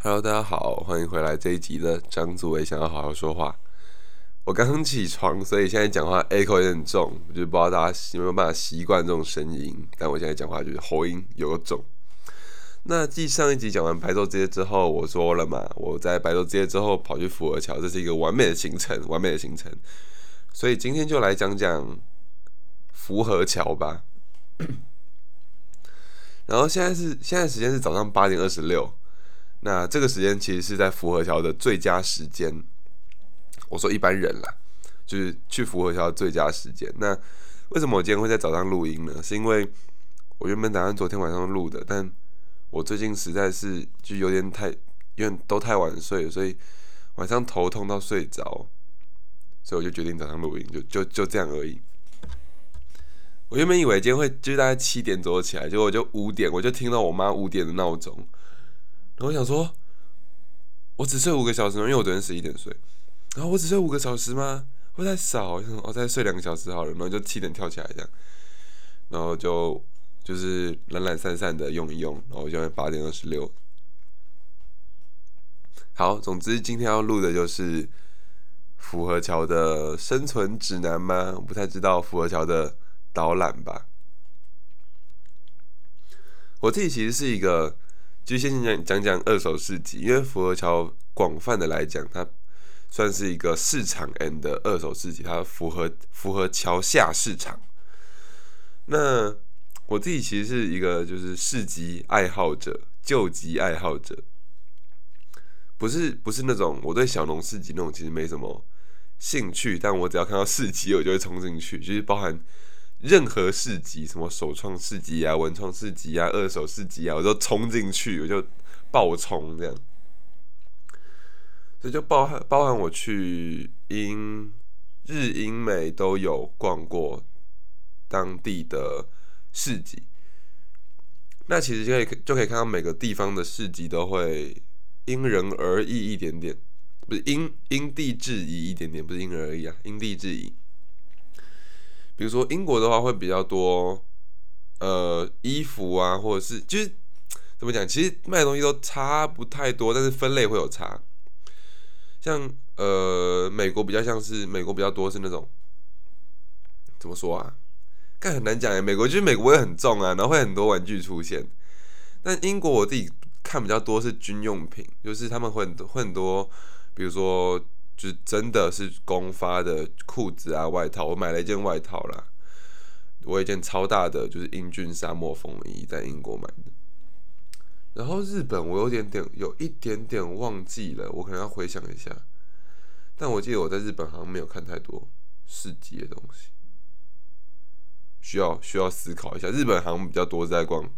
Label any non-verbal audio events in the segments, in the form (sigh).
Hello，大家好，欢迎回来这一集的张祖伟想要好好说话。我刚起床，所以现在讲话 echo 有点重，就不知道大家有没有办法习惯这种声音。但我现在讲话就是喉音有个重。那继上一集讲完白昼之夜之后，我说了嘛，我在白昼之夜之后跑去福和桥，这是一个完美的行程，完美的行程。所以今天就来讲讲福和桥吧。(coughs) 然后现在是现在时间是早上八点二十六。那这个时间其实是在福和桥的最佳时间。我说一般人啦，就是去福和桥最佳时间。那为什么我今天会在早上录音呢？是因为我原本打算昨天晚上录的，但我最近实在是就有点太，因为都太晚睡，所以晚上头痛到睡着，所以我就决定早上录音，就就就这样而已。我原本以为今天会就大概七点左右起来，结果我就五点，我就听到我妈五点的闹钟。我想说，我只睡五个小时？因为我昨天十一点睡。然后我只睡五个小时吗？会太少？我再睡两个小时好了。然后就七点跳起来这样，然后就就是懒懒散散的用一用，然后就八点二十六。好，总之今天要录的就是福和桥的生存指南吗？我不太知道福和桥的导览吧。我自己其实是一个。就先讲讲讲二手市集，因为福和桥广泛的来讲，它算是一个市场 N 的二手市集，它符合符合桥下市场。那我自己其实是一个就是市集爱好者、旧集爱好者，不是不是那种我对小农市集那种其实没什么兴趣，但我只要看到市集，我就会冲进去，就是包含。任何市集，什么首创市集啊、文创市集啊、二手市集啊，我都冲进去，我就爆冲这样。所以就包含包含我去英日英美都有逛过当地的市集。那其实就可以就可以看到每个地方的市集都会因人而异一点点，不是因因地制宜一点点，不是因人而异啊，因地制宜。比如说英国的话会比较多，呃，衣服啊，或者是就是怎么讲，其实卖的东西都差不太多，但是分类会有差。像呃，美国比较像是美国比较多是那种怎么说啊？但很难讲哎。美国就是美国会很重啊，然后会很多玩具出现。但英国我自己看比较多是军用品，就是他们会很多会很多，比如说。就真的是公发的裤子啊外套，我买了一件外套啦，我有一件超大的就是英俊沙漠风衣，在英国买的。然后日本我有点点有一点点忘记了，我可能要回想一下。但我记得我在日本好像没有看太多市集的东西，需要需要思考一下。日本好像比较多是在逛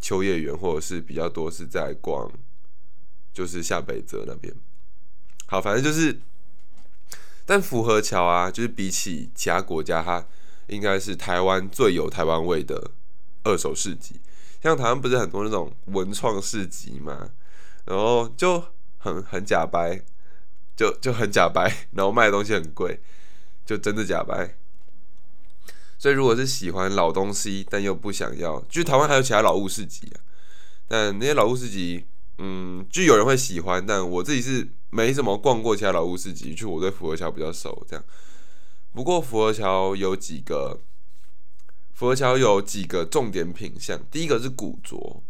秋叶原，或者是比较多是在逛就是下北泽那边。好，反正就是。但福和桥啊，就是比起其他国家，它应该是台湾最有台湾味的二手市集。像台湾不是很多那种文创市集嘛，然后就很很假白，就就很假白，然后卖的东西很贵，就真的假白。所以如果是喜欢老东西，但又不想要，就是台湾还有其他老物市集啊，但那些老物市集，嗯，就有人会喜欢，但我自己是。没怎么逛过其他老屋市集，就我对福和桥比较熟。这样，不过福和桥有几个，福和桥有几个重点品相。第一个是古着，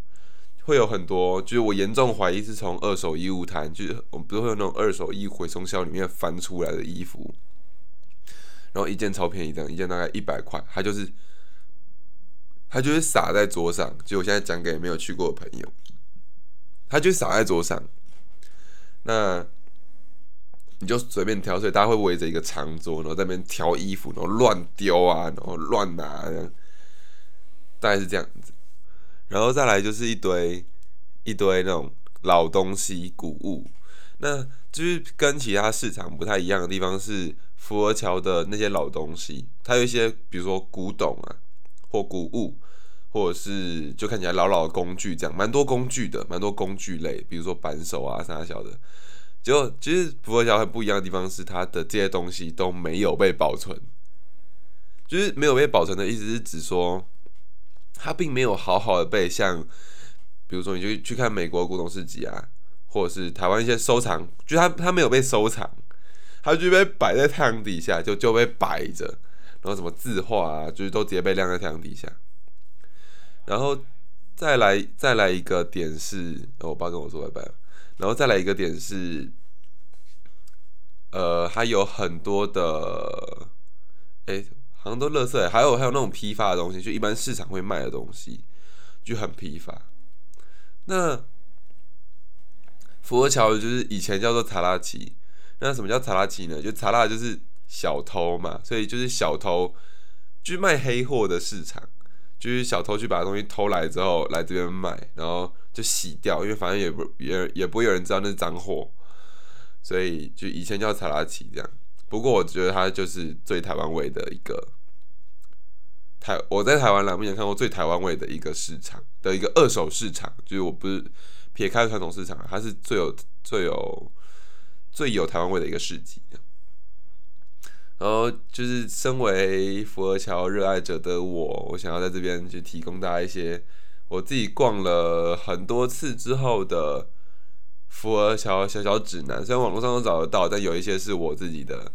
会有很多，就是我严重怀疑是从二手衣物摊，就是我们不是会有那种二手衣回收销里面翻出来的衣服，然后一件超便宜，这样一件大概一百块，它就是，它就是撒在桌上。就我现在讲给没有去过的朋友，它就撒在桌上。那你就随便挑，所以大家会围着一个长桌，然后在那边挑衣服，然后乱丢啊，然后乱拿，大概是这样子。然后再来就是一堆一堆那种老东西、古物。那就是跟其他市场不太一样的地方是，福和桥的那些老东西，它有一些，比如说古董啊，或古物。或者是就看起来老老的工具这样，蛮多工具的，蛮多工具类，比如说扳手啊啥小的。结果其实福和桥很不一样的地方是，它的这些东西都没有被保存。就是没有被保存的意思是指说，它并没有好好的被像，比如说你就去看美国古董市集啊，或者是台湾一些收藏，就它它没有被收藏，它就被摆在太阳底下，就就被摆着，然后什么字画啊，就是都直接被晾在太阳底下。然后再来再来一个点是，我爸跟我说拜拜。然后再来一个点是，呃，还有很多的，哎，好像都垃圾，还有还有那种批发的东西，就一般市场会卖的东西，就很批发。那佛桥就是以前叫做查拉奇，那什么叫查拉奇呢？就查拉就是小偷嘛，所以就是小偷，就卖黑货的市场，就是小偷去把东西偷来之后来这边卖，然后。就洗掉，因为反正也不也也不会有人知道那是脏货，所以就以前叫查拉奇这样。不过我觉得它就是最台湾味的一个台，我在台湾目前看过最台湾味的一个市场的一个二手市场，就是我不是撇开传统市场，它是最有最有最有台湾味的一个市集。然后就是身为佛和桥热爱者的我，我想要在这边去提供大家一些。我自己逛了很多次之后的福尔桥小小指南，虽然网络上都找得到，但有一些是我自己的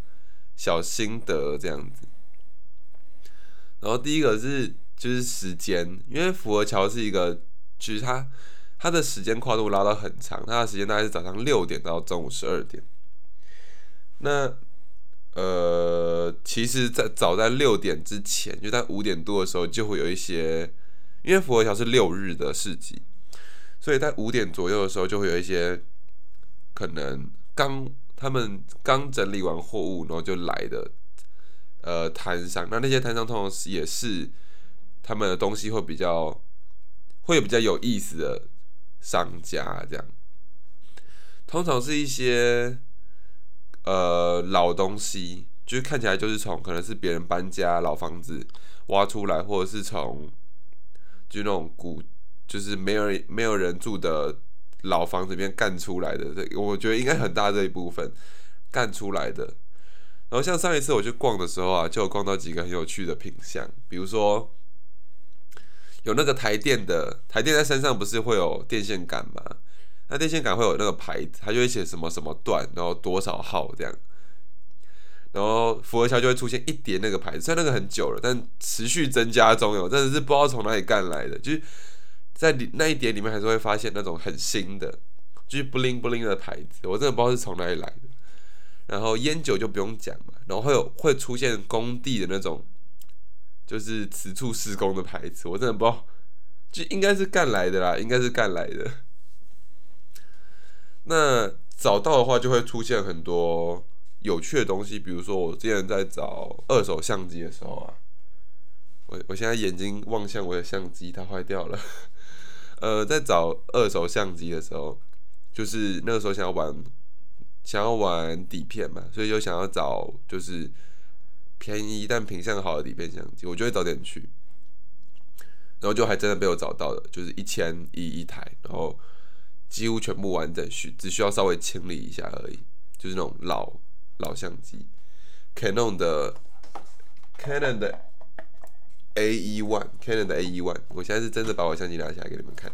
小心得这样子。然后第一个是就是时间，因为福尔桥是一个，其实它它的时间跨度拉到很长，它的时间大概是早上六点到中午十二点。那呃，其实，在早在六点之前，就在五点多的时候，就会有一些。因为佛和桥是六日的市集，所以在五点左右的时候，就会有一些可能刚他们刚整理完货物，然后就来的呃摊商。那那些摊商通常也是他们的东西会比较会比较有意思的商家，这样通常是一些呃老东西，就是看起来就是从可能是别人搬家老房子挖出来，或者是从就那种古，就是没有没有人住的老房子里面干出来的，这我觉得应该很大这一部分干出来的。然后像上一次我去逛的时候啊，就有逛到几个很有趣的品相，比如说有那个台电的，台电在山上不是会有电线杆吗？那电线杆会有那个牌子，它就会写什么什么段，然后多少号这样。然后福和桥就会出现一叠那个牌子，虽然那个很久了，但持续增加中有，真的是不知道从哪里干来的。就是在那一叠里面，还是会发现那种很新的，就是 bling bling 的牌子，我真的不知道是从哪里来的。然后烟酒就不用讲嘛，然后会有会出现工地的那种，就是此处施工的牌子，我真的不知道，就应该是干来的啦，应该是干来的。那找到的话，就会出现很多。有趣的东西，比如说我之前在找二手相机的时候啊，我我现在眼睛望向我的相机，它坏掉了。(laughs) 呃，在找二手相机的时候，就是那个时候想要玩想要玩底片嘛，所以就想要找就是便宜但品相好的底片相机，我就会早点去，然后就还真的被我找到了，就是一千一一台，然后几乎全部完整，需只需要稍微清理一下而已，就是那种老。老相机，Canon 的 Canon 的 A E One，Canon 的 A E One，我现在是真的把我相机拿起来给你们看。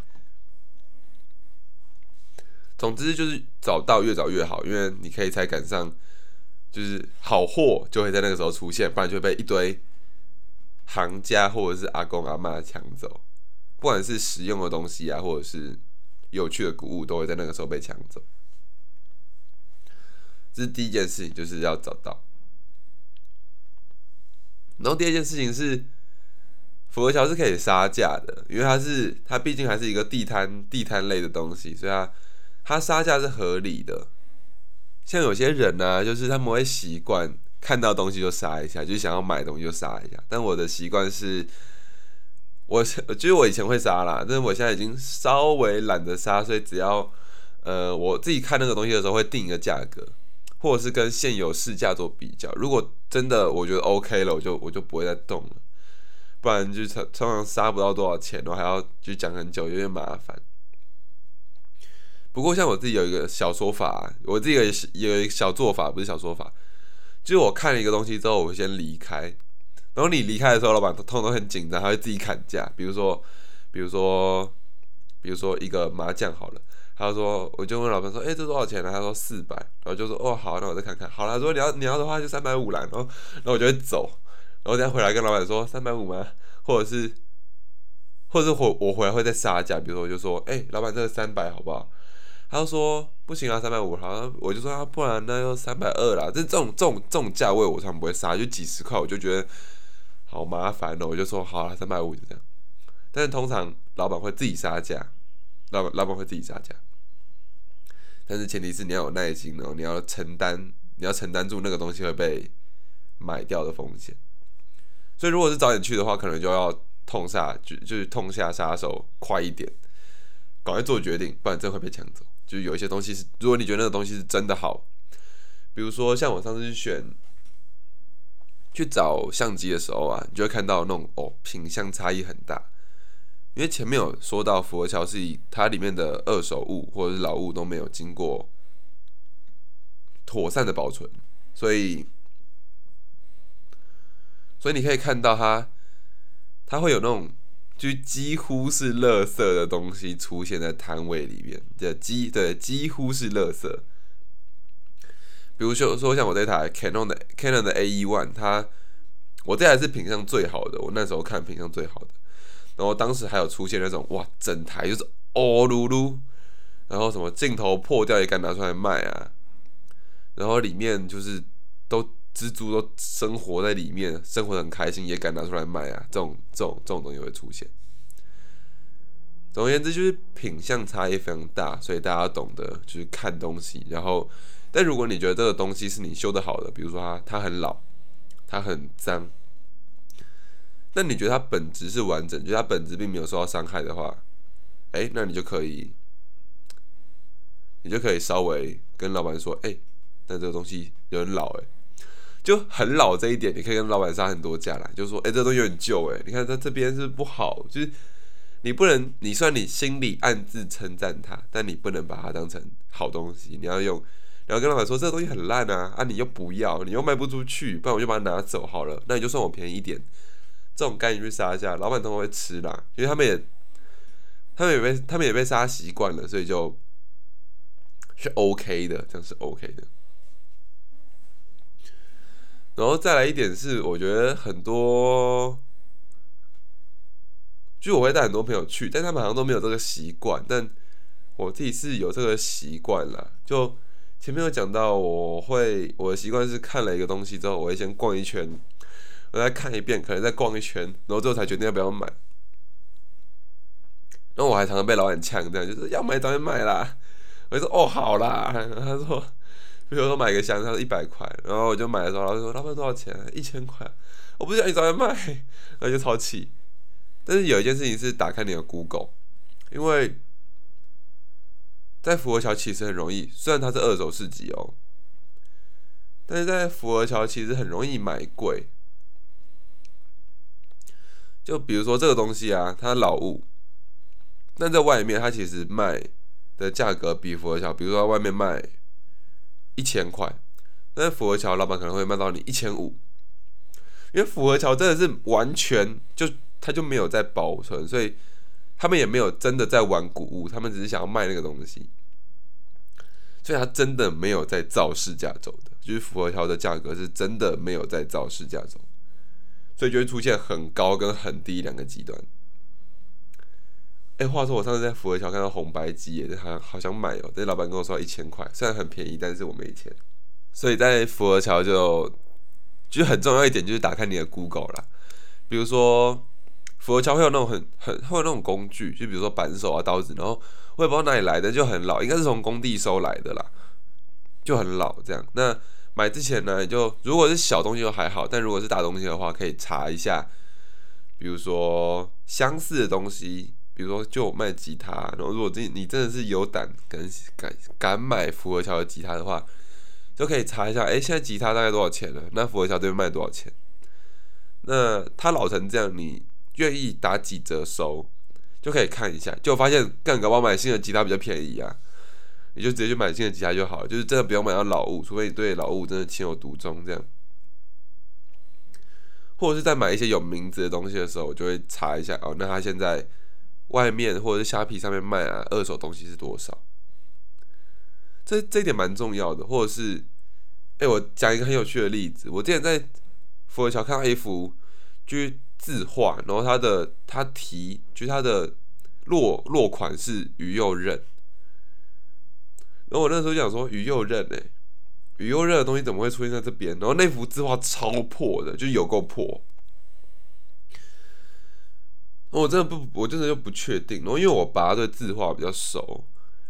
总之就是找到越早越好，因为你可以才赶上，就是好货就会在那个时候出现，不然就会被一堆行家或者是阿公阿妈抢走。不管是实用的东西啊，或者是有趣的古物，都会在那个时候被抢走。这是第一件事情，就是要找到。然后第二件事情是，佛桥是可以杀价的，因为它是它毕竟还是一个地摊地摊类的东西，所以它它杀价是合理的。像有些人呢，就是他们会习惯看到东西就杀一下，就想要买东西就杀一下。但我的习惯是，我 (laughs) 就是我以前会杀啦，但是我现在已经稍微懒得杀，所以只要呃我自己看那个东西的时候，会定一个价格。或者是跟现有市价做比较，如果真的我觉得 OK 了，我就我就不会再动了，不然就常常常杀不到多少钱，我还要就讲很久，有点麻烦。不过像我自己有一个小说法，我自己有有一个小做法，不是小说法，就是我看了一个东西之后，我先离开，然后你离开的时候，老板通通都很紧张，他会自己砍价，比如说，比如说，比如说一个麻将好了。他说，我就问老板说，哎，这多少钱呢？他说四百，然后就说，哦，好，那我再看看。好了，他说你要你要的话就三百五啦。然后，然后我就会走，然后等下回来跟老板说三百五吗？或者是，或者是我我回来会再杀价，比如说我就说，哎，老板这个三百好不好？他就说不行啊，三百五。好像我就说啊，不然那就三百二啦。这这种这种这种价位我常不会杀，就几十块我就觉得好麻烦哦。我就说好了，三百五就这样。但是通常老板会自己杀价，老板老板会自己杀价。但是前提是你要有耐心哦，你要承担，你要承担住那个东西会被买掉的风险。所以如果是早点去的话，可能就要痛下就就是痛下杀手，快一点，赶快做决定，不然真会被抢走。就有一些东西是，如果你觉得那个东西是真的好，比如说像我上次去选去找相机的时候啊，你就会看到那种哦品相差异很大。因为前面有说到，佛桥是以它里面的二手物或者是老物都没有经过妥善的保存，所以，所以你可以看到它，它会有那种就几乎是垃圾的东西出现在摊位里面，的几对几乎是垃圾。比如说说像我这台 Canon 的 Canon 的 A E One，它我这台是品相最好的，我那时候看品相最好的。然后当时还有出现那种哇，整台就是哦噜噜，然后什么镜头破掉也敢拿出来卖啊，然后里面就是都蜘蛛都生活在里面，生活的很开心也敢拿出来卖啊，这种这种这种东西会出现。总而言之，就是品相差异非常大，所以大家懂得就是看东西。然后，但如果你觉得这个东西是你修的好的，比如说它它很老，它很脏。那你觉得它本质是完整，就它本质并没有受到伤害的话，哎，那你就可以，你就可以稍微跟老板说，哎，但这个东西有点老，哎，就很老这一点，你可以跟老板杀很多价啦，就说，哎，这东西有点旧，哎，你看它这边是不好，就是你不能，你虽然你心里暗自称赞它，但你不能把它当成好东西，你要用，然后跟老板说，这个东西很烂啊，啊，你又不要，你又卖不出去，不然我就把它拿走好了，那你就算我便宜一点。这种赶紧去杀价，老板通常会吃啦，因为他们也，他们也被他们也被杀习惯了，所以就是 OK 的，这样是 OK 的。然后再来一点是，我觉得很多，就我会带很多朋友去，但他们好像都没有这个习惯，但我自己是有这个习惯了。就前面有讲到，我会我的习惯是看了一个东西之后，我会先逛一圈。我再看一遍，可能再逛一圈，然后最后才决定要不要买。然后我还常常被老板呛，这样就是要买早点买啦。我就说哦好啦，他说，比如说买个香，他说一百块，然后我就买的时候，老板说老板多少钱？一千块。我不想你早点卖，然后就超气。但是有一件事情是打开你的 Google，因为在福和桥其实很容易，虽然它是二手市集哦，但是在福和桥其实很容易买贵。就比如说这个东西啊，它老物，但在外面它其实卖的价格比福和桥，比如说外面卖一千块，但是福和桥老板可能会卖到你一千五，因为福和桥真的是完全就他就没有在保存，所以他们也没有真的在玩古物，他们只是想要卖那个东西，所以他真的没有在造市价走的，就是福和桥的价格是真的没有在造市价走。所以就会出现很高跟很低两个极端。哎，话说我上次在福和桥看到红白机，也好好想买哦。这老板跟我说一千块，虽然很便宜，但是我没钱。所以在福和桥就就很重要一点，就是打开你的 Google 啦。比如说福和桥会有那种很很会有那种工具，就比如说扳手啊、刀子，然后我也不知道哪里来的，就很老，应该是从工地收来的啦，就很老这样。那买之前呢，就如果是小东西就还好，但如果是大东西的话，可以查一下，比如说相似的东西，比如说就卖吉他，然后如果你你真的是有胆敢敢敢买福和桥的吉他的话，就可以查一下，哎，现在吉他大概多少钱了？那福和桥这边卖多少钱？那他老成这样，你愿意打几折收，就可以看一下，就发现干搞不好买新的吉他比较便宜啊。你就直接去买新的吉他就好了，就是真的不用买到老物，除非你对老物真的情有独钟这样。或者是在买一些有名字的东西的时候，我就会查一下哦，那他现在外面或者是虾皮上面卖啊二手东西是多少？这这一点蛮重要的，或者是，哎，我讲一个很有趣的例子，我之前在佛桥看到一幅就字画，然后他的他题就是他的落落款是于右任，然后我那时候想说于右任哎，于右任的东西怎么会出现在这边？然后那幅字画超破的，就有够破。我真的不，我真的就不确定。然后因为我爸对字画比较熟，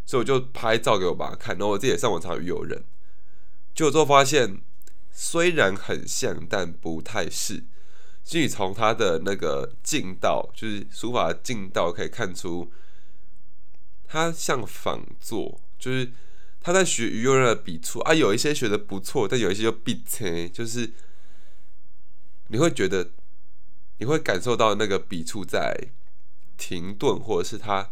所以我就拍照给我爸看。然后我自己也上网查于右任，就之后发现虽然很像，但不太是。所以从他的那个劲道，就是书法劲道，可以看出他像仿作，就是他在学于右任的笔触啊，有一些学的不错，但有一些就笔切，就是你会觉得。你会感受到那个笔触在停顿，或者是他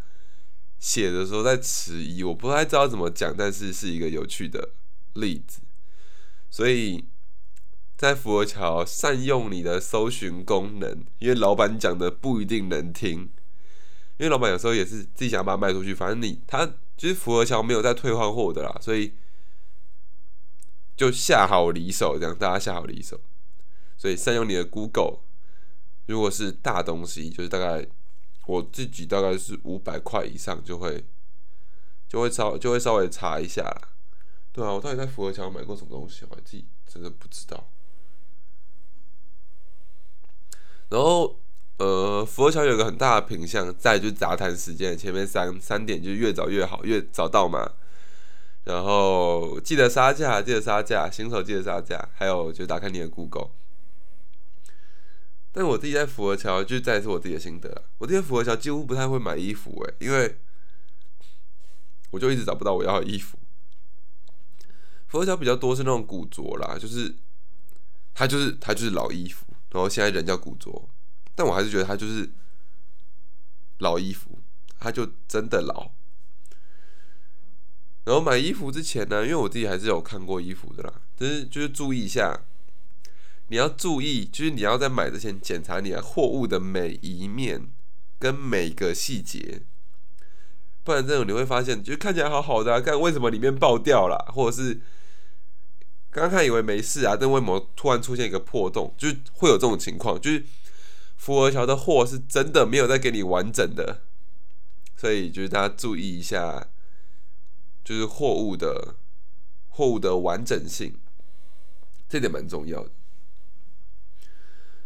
写的时候在迟疑。我不太知道怎么讲，但是是一个有趣的例子。所以在佛罗桥善用你的搜寻功能，因为老板讲的不一定能听，因为老板有时候也是自己想把它卖出去。反正你他其实佛罗桥没有在退换货的啦，所以就下好离手，这样大家下好离手。所以善用你的 Google。如果是大东西，就是大概我自己大概是五百块以上，就会就会稍就会稍微查一下啦。对啊，我到底在福和桥买过什么东西，我自己真的不知道。然后呃，佛桥有个很大的品相，在就是杂谈时间前面三三点，就是越早越好，越早到嘛。然后记得杀价，记得杀价，新手记得杀价，还有就打开你的 Google。但我自己在佛桥，就再次我自己的心得。我在福和桥几乎不太会买衣服，诶，因为我就一直找不到我要的衣服。佛桥比较多是那种古着啦，就是它就是它就是老衣服，然后现在人叫古着，但我还是觉得它就是老衣服，它就真的老。然后买衣服之前呢，因为我自己还是有看过衣服的啦，就是就是注意一下。你要注意，就是你要在买之前检查你的货物的每一面跟每个细节，不然这种你会发现，就是看起来好好的，看为什么里面爆掉了，或者是刚刚看以为没事啊，但为什么突然出现一个破洞，就是会有这种情况，就是福和桥的货是真的没有在给你完整的，所以就是大家注意一下，就是货物的货物的完整性，这点蛮重要的。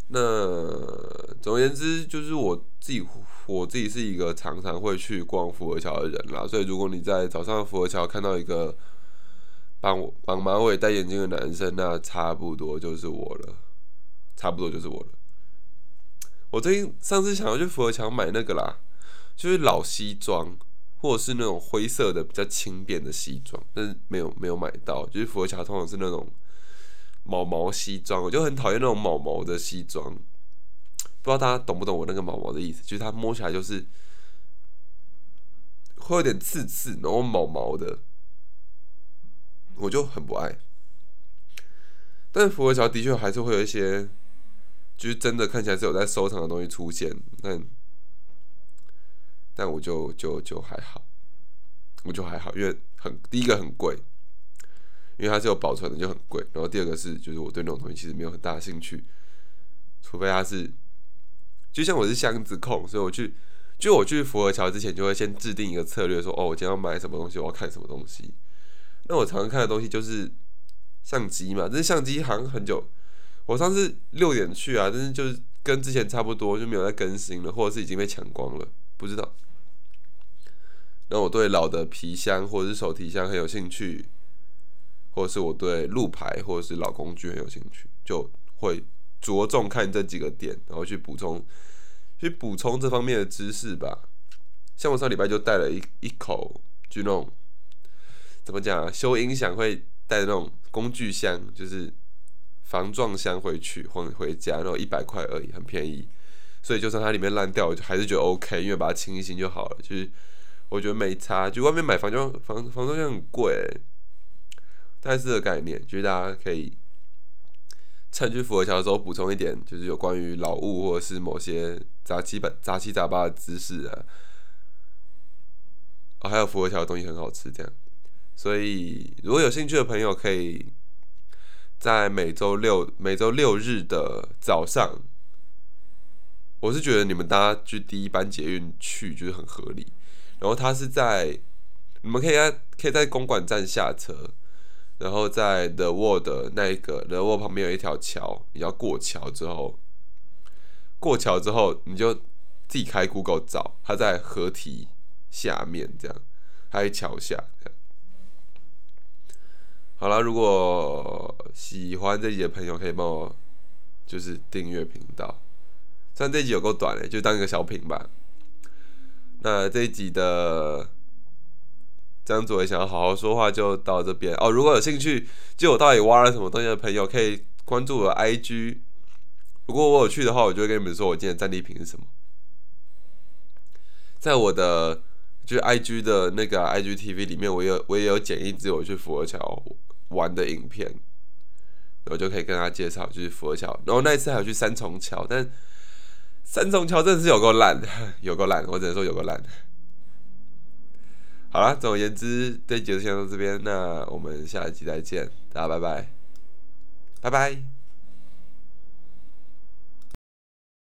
那总而言之，就是我自己，我自己是一个常常会去逛福和桥的人啦。所以，如果你在早上福和桥看到一个绑绑马尾、戴眼镜的男生，那差不多就是我了，差不多就是我了。我最近上次想要去福和桥买那个啦，就是老西装，或者是那种灰色的比较轻便的西装，但是没有没有买到。就是福和桥通常是那种。毛毛西装，我就很讨厌那种毛毛的西装，不知道大家懂不懂我那个毛毛的意思？就是它摸起来就是会有点刺刺，然后毛毛的，我就很不爱。但是佛和桥的确还是会有一些，就是真的看起来是有在收藏的东西出现，但但我就就就还好，我就还好，因为很第一个很贵。因为它是有保存的，就很贵。然后第二个是，就是我对那种东西其实没有很大兴趣，除非它是，就像我是箱子控，所以我去，就我去佛和桥之前，就会先制定一个策略，说哦，我今天要买什么东西，我要看什么东西。那我常常看的东西就是相机嘛，但是相机好像很久，我上次六点去啊，但是就是跟之前差不多，就没有再更新了，或者是已经被抢光了，不知道。那我对老的皮箱或者是手提箱很有兴趣。或者是我对路牌或者是老工具很有兴趣，就会着重看这几个点，然后去补充，去补充这方面的知识吧。像我上礼拜就带了一一口，就那种怎么讲啊，修音响会带那种工具箱，就是防撞箱回去或回家，然后一百块而已，很便宜。所以就算它里面烂掉，我就还是觉得 OK，因为把它清一清就好了。就是我觉得没差，就外面买防撞防防撞箱很贵。但是的概念，就是大家可以趁去福和桥的时候补充一点，就是有关于老物或者是某些杂七杂杂七杂八的知识啊。哦，还有福和桥的东西很好吃，这样。所以如果有兴趣的朋友，可以在每周六每周六日的早上，我是觉得你们搭就第一班捷运去就是很合理。然后它是在你们可以在可以在公馆站下车，然后在 The Wall 那一个 The World 旁边有一条桥，你要过桥之后，过桥之后你就自己开 Google 找，它在河堤下面这样，还在桥下这样。好了，如果喜欢这集的朋友，可以帮我就是订阅频道。虽然这集有够短嘞，就当一个小品吧。那这一集的张祖伟想要好好说话，就到这边哦。如果有兴趣，就我到底挖了什么东西的朋友，可以关注我 IG。如果我有去的话，我就会跟你们说我今天战利品是什么。在我的就是 IG 的那个 IGTV 里面，我有我也有剪一支我去佛桥玩的影片，我就可以跟他介绍就是佛桥。然后那一次还有去三重桥，但三重桥真的是有够烂，(laughs) 有够烂，我只能说有够烂。好了，总而言之，这集就先到这边，那我们下一集再见，大家拜拜，拜拜。